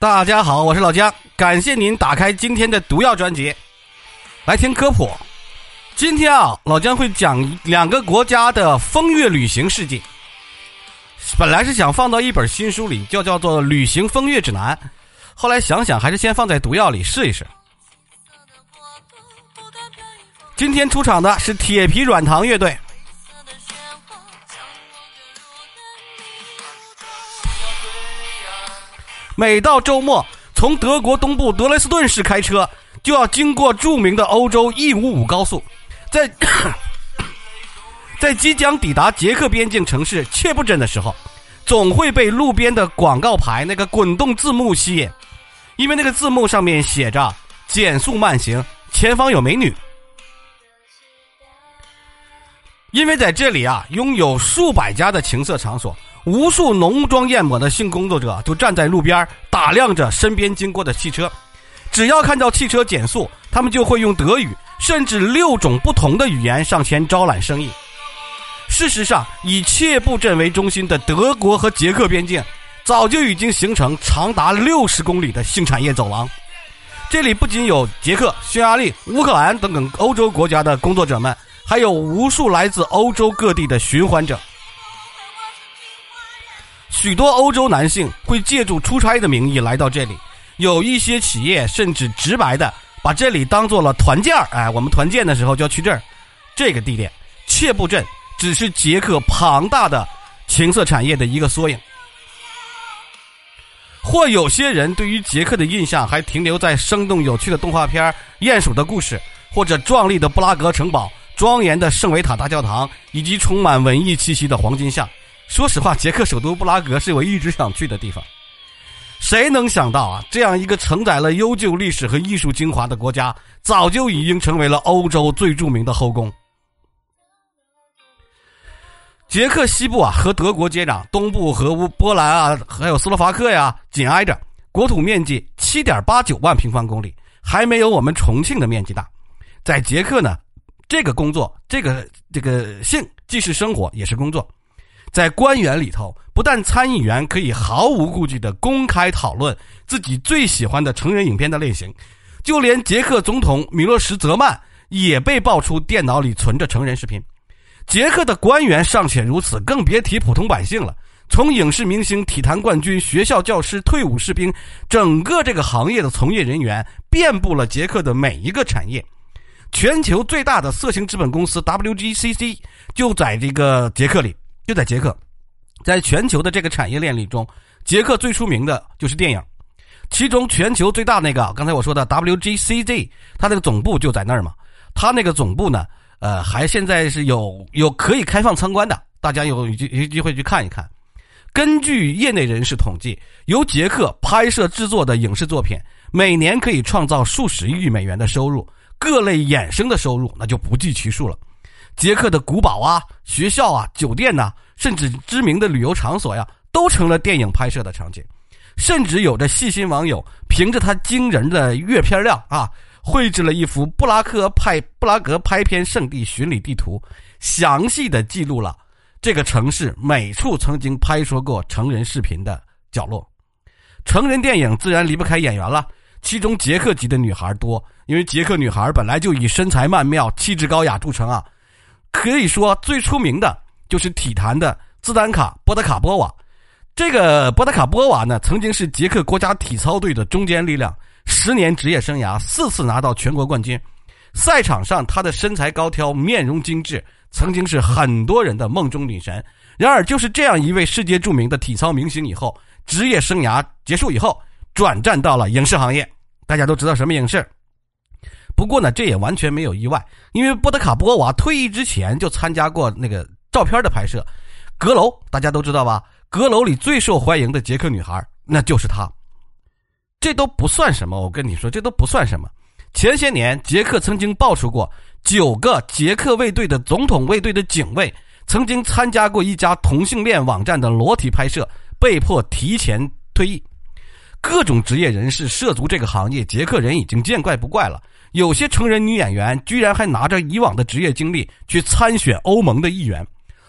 大家好，我是老姜，感谢您打开今天的毒药专辑，来听科普。今天啊，老姜会讲两个国家的风月旅行事迹。本来是想放到一本新书里，就叫做《旅行风月指南》，后来想想还是先放在毒药里试一试。今天出场的是铁皮软糖乐队。每到周末，从德国东部德累斯顿市开车，就要经过著名的欧洲 E 五五高速，在 在即将抵达捷克边境城市切布镇的时候，总会被路边的广告牌那个滚动字幕吸引，因为那个字幕上面写着“减速慢行，前方有美女”。因为在这里啊，拥有数百家的情色场所。无数浓妆艳抹的性工作者就站在路边打量着身边经过的汽车，只要看到汽车减速，他们就会用德语甚至六种不同的语言上前招揽生意。事实上，以切布镇为中心的德国和捷克边境，早就已经形成长达六十公里的性产业走廊。这里不仅有捷克、匈牙利、乌克兰等等欧洲国家的工作者们，还有无数来自欧洲各地的寻欢者。许多欧洲男性会借助出差的名义来到这里，有一些企业甚至直白的把这里当做了团建儿。哎，我们团建的时候就要去这儿。这个地点切布镇只是捷克庞大的情色产业的一个缩影。或有些人对于捷克的印象还停留在生动有趣的动画片《鼹鼠的故事》，或者壮丽的布拉格城堡、庄严的圣维塔大教堂以及充满文艺气息的黄金巷。说实话，捷克首都布拉格是我一直想去的地方。谁能想到啊，这样一个承载了悠久历史和艺术精华的国家，早就已经成为了欧洲最著名的后宫。捷克西部啊和德国接壤，东部和乌波兰啊还有斯洛伐克呀紧挨着，国土面积七点八九万平方公里，还没有我们重庆的面积大。在捷克呢，这个工作，这个这个性既是生活，也是工作。在官员里头，不但参议员可以毫无顾忌地公开讨论自己最喜欢的成人影片的类型，就连捷克总统米洛什泽曼也被爆出电脑里存着成人视频。捷克的官员尚且如此，更别提普通百姓了。从影视明星、体坛冠军、学校教师、退伍士兵，整个这个行业的从业人员遍布了捷克的每一个产业。全球最大的色情资本公司 WGCC 就在这个捷克里。就在捷克，在全球的这个产业链里中，捷克最出名的就是电影。其中全球最大那个，刚才我说的 WGCZ，它那个总部就在那儿嘛。它那个总部呢，呃，还现在是有有可以开放参观的，大家有有有机会去看一看。根据业内人士统计，由捷克拍摄制作的影视作品，每年可以创造数十亿美元的收入，各类衍生的收入那就不计其数了。捷克的古堡啊、学校啊、酒店呐，甚至知名的旅游场所呀，都成了电影拍摄的场景。甚至有着细心网友凭着他惊人的阅片量啊，绘制了一幅布拉克拍布拉格拍片圣地巡礼地图，详细的记录了这个城市每处曾经拍摄过成人视频的角落。成人电影自然离不开演员了，其中捷克籍的女孩多，因为捷克女孩本来就以身材曼妙、气质高雅著称啊。可以说最出名的就是体坛的兹丹卡·波德卡波娃。这个波德卡波娃呢，曾经是捷克国家体操队的中坚力量，十年职业生涯四次拿到全国冠军。赛场上，她的身材高挑，面容精致，曾经是很多人的梦中女神。然而，就是这样一位世界著名的体操明星，以后职业生涯结束以后，转战到了影视行业。大家都知道什么影视？不过呢，这也完全没有意外，因为波德卡波娃退役之前就参加过那个照片的拍摄，《阁楼》大家都知道吧？《阁楼》里最受欢迎的捷克女孩那就是她。这都不算什么，我跟你说，这都不算什么。前些年，捷克曾经爆出过九个捷克卫队的总统卫队的警卫曾经参加过一家同性恋网站的裸体拍摄，被迫提前退役。各种职业人士涉足这个行业，捷克人已经见怪不怪了。有些成人女演员居然还拿着以往的职业经历去参选欧盟的议员。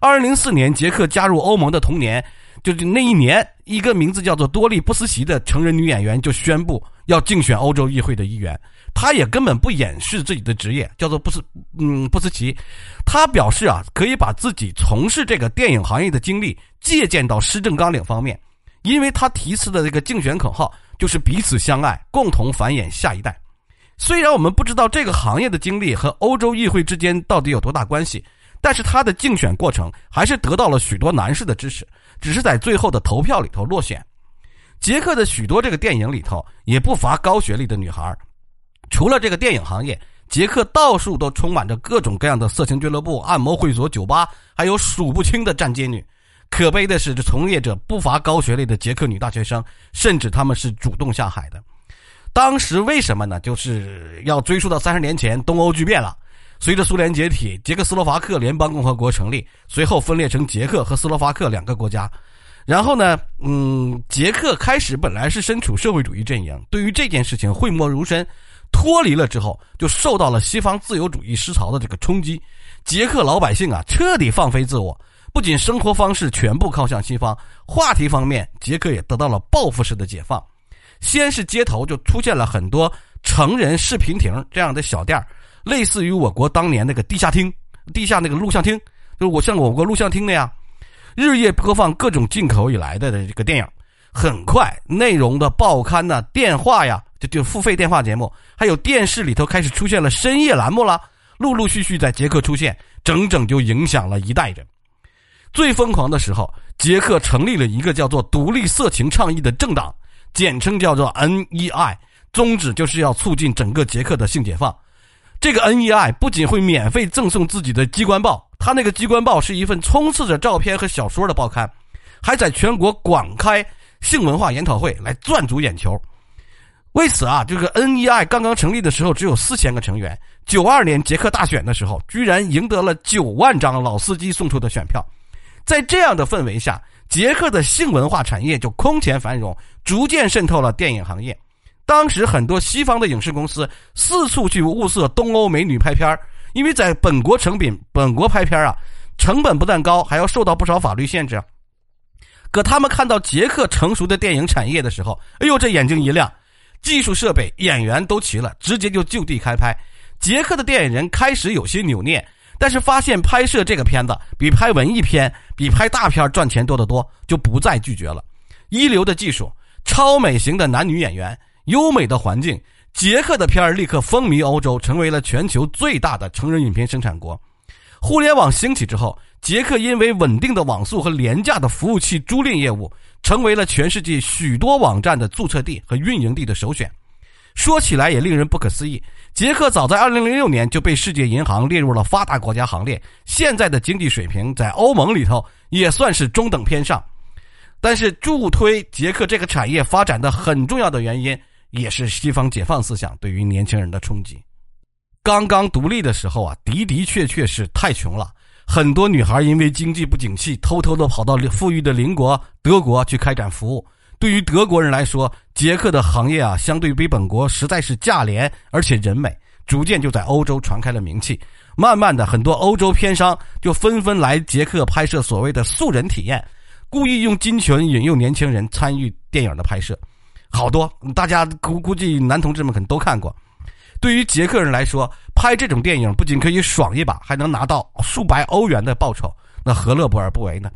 二零零四年，捷克加入欧盟的同年，就是那一年，一个名字叫做多利·布斯奇的成人女演员就宣布要竞选欧洲议会的议员。她也根本不掩饰自己的职业，叫做布斯，嗯，布斯奇。她表示啊，可以把自己从事这个电影行业的经历借鉴到施政纲领方面，因为他提出的这个竞选口号就是彼此相爱，共同繁衍下一代。虽然我们不知道这个行业的经历和欧洲议会之间到底有多大关系。但是他的竞选过程还是得到了许多男士的支持，只是在最后的投票里头落选。杰克的许多这个电影里头也不乏高学历的女孩，除了这个电影行业，杰克到处都充满着各种各样的色情俱乐部、按摩会所、酒吧，还有数不清的站街女。可悲的是，这从业者不乏高学历的捷克女大学生，甚至他们是主动下海的。当时为什么呢？就是要追溯到三十年前东欧剧变了。随着苏联解体，捷克斯洛伐克联邦共和国成立，随后分裂成捷克和斯洛伐克两个国家。然后呢，嗯，捷克开始本来是身处社会主义阵营，对于这件事情讳莫如深。脱离了之后，就受到了西方自由主义思潮的这个冲击。捷克老百姓啊，彻底放飞自我，不仅生活方式全部靠向西方，话题方面，捷克也得到了报复式的解放。先是街头就出现了很多成人视频亭这样的小店儿。类似于我国当年那个地下厅、地下那个录像厅，就是我像我国录像厅那样，日夜播放各种进口以来的这个电影。很快，内容的报刊呐、电话呀，就就付费电话节目，还有电视里头开始出现了深夜栏目了，陆陆续续在捷克出现，整整就影响了一代人。最疯狂的时候，捷克成立了一个叫做“独立色情倡议”的政党，简称叫做 NEI，宗旨就是要促进整个捷克的性解放。这个 NEI 不仅会免费赠送自己的机关报，他那个机关报是一份充斥着照片和小说的报刊，还在全国广开性文化研讨会来赚足眼球。为此啊，这个 NEI 刚刚成立的时候只有四千个成员。九二年捷克大选的时候，居然赢得了九万张老司机送出的选票。在这样的氛围下，捷克的性文化产业就空前繁荣，逐渐渗透了电影行业。当时很多西方的影视公司四处去物色东欧美女拍片因为在本国成品、本国拍片啊，成本不但高，还要受到不少法律限制。可他们看到捷克成熟的电影产业的时候，哎呦，这眼睛一亮，技术设备、演员都齐了，直接就就地开拍。捷克的电影人开始有些扭捏，但是发现拍摄这个片子比拍文艺片、比拍大片赚钱多得多，就不再拒绝了。一流的技术、超美型的男女演员。优美的环境，捷克的片儿立刻风靡欧洲，成为了全球最大的成人影片生产国。互联网兴起之后，捷克因为稳定的网速和廉价的服务器租赁业务，成为了全世界许多网站的注册地和运营地的首选。说起来也令人不可思议，捷克早在2006年就被世界银行列入了发达国家行列，现在的经济水平在欧盟里头也算是中等偏上。但是助推捷克这个产业发展的很重要的原因。也是西方解放思想对于年轻人的冲击。刚刚独立的时候啊，的的确确是太穷了，很多女孩因为经济不景气，偷偷的跑到富裕的邻国德国去开展服务。对于德国人来说，捷克的行业啊，相对比本国实在是价廉而且人美，逐渐就在欧洲传开了名气。慢慢的，很多欧洲片商就纷纷来捷克拍摄所谓的素人体验，故意用金钱引诱年轻人参与电影的拍摄。好多，大家估估计男同志们可能都看过。对于捷克人来说，拍这种电影不仅可以爽一把，还能拿到数百欧元的报酬，那何乐不而不为呢？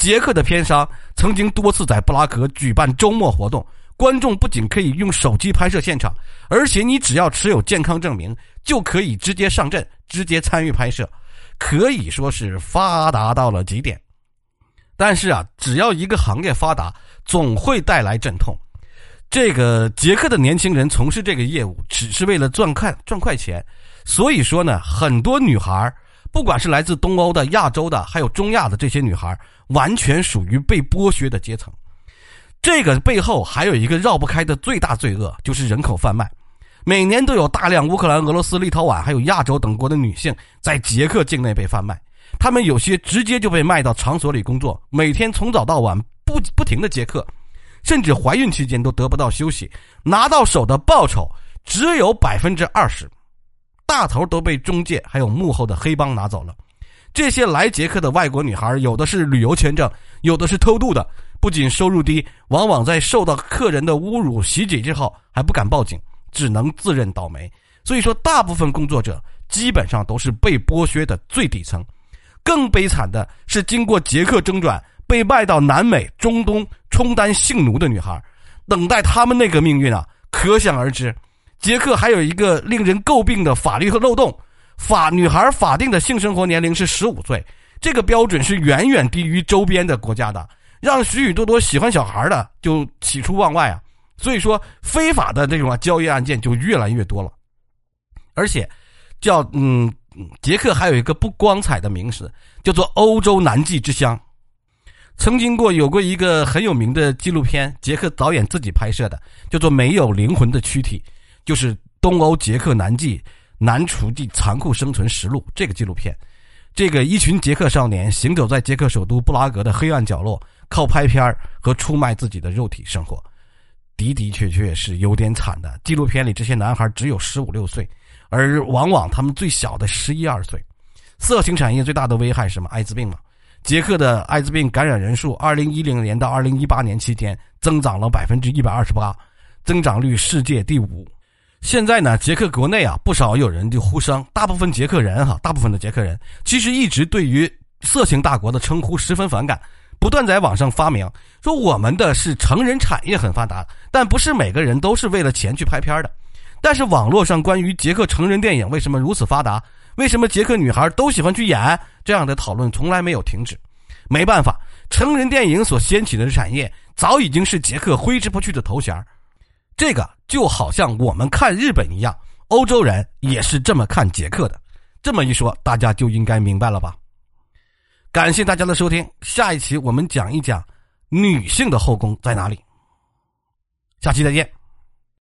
捷克的片商曾经多次在布拉格举办周末活动，观众不仅可以用手机拍摄现场，而且你只要持有健康证明，就可以直接上阵，直接参与拍摄，可以说是发达到了极点。但是啊，只要一个行业发达，总会带来阵痛。这个捷克的年轻人从事这个业务，只是为了赚快赚快钱，所以说呢，很多女孩不管是来自东欧的、亚洲的，还有中亚的这些女孩完全属于被剥削的阶层。这个背后还有一个绕不开的最大罪恶，就是人口贩卖。每年都有大量乌克兰、俄罗斯、立陶宛还有亚洲等国的女性在捷克境内被贩卖，她们有些直接就被卖到场所里工作，每天从早到晚不不停的接客。甚至怀孕期间都得不到休息，拿到手的报酬只有百分之二十，大头都被中介还有幕后的黑帮拿走了。这些来捷克的外国女孩，有的是旅游签证，有的是偷渡的。不仅收入低，往往在受到客人的侮辱袭击之后还不敢报警，只能自认倒霉。所以说，大部分工作者基本上都是被剥削的最底层。更悲惨的是，经过捷克中转被卖到南美、中东充当性奴的女孩，等待他们那个命运啊，可想而知。捷克还有一个令人诟病的法律和漏洞：法女孩法定的性生活年龄是十五岁，这个标准是远远低于周边的国家的。让许许多多喜欢小孩的就喜出望外啊！所以说，非法的这种啊交易案件就越来越多了。而且，叫嗯，捷克还有一个不光彩的名词，叫做“欧洲南极之乡”。曾经过有过一个很有名的纪录片，捷克导演自己拍摄的，叫做《没有灵魂的躯体》，就是东欧捷克南极南厨地残酷生存实录这个纪录片。这个一群捷克少年行走在捷克首都布拉格的黑暗角落。靠拍片和出卖自己的肉体生活，的的确确是有点惨的。纪录片里这些男孩只有十五六岁，而往往他们最小的十一二岁。色情产业最大的危害是什么？艾滋病嘛。捷克的艾滋病感染人数，二零一零年到二零一八年期间增长了百分之一百二十八，增长率世界第五。现在呢，捷克国内啊，不少有人就呼声，大部分捷克人哈，大部分的捷克人其实一直对于色情大国的称呼十分反感。不断在网上发明说我们的是成人产业很发达，但不是每个人都是为了钱去拍片的。但是网络上关于捷克成人电影为什么如此发达，为什么捷克女孩都喜欢去演这样的讨论从来没有停止。没办法，成人电影所掀起的产业早已经是捷克挥之不去的头衔。这个就好像我们看日本一样，欧洲人也是这么看捷克的。这么一说，大家就应该明白了吧？感谢大家的收听，下一期我们讲一讲女性的后宫在哪里。下期再见。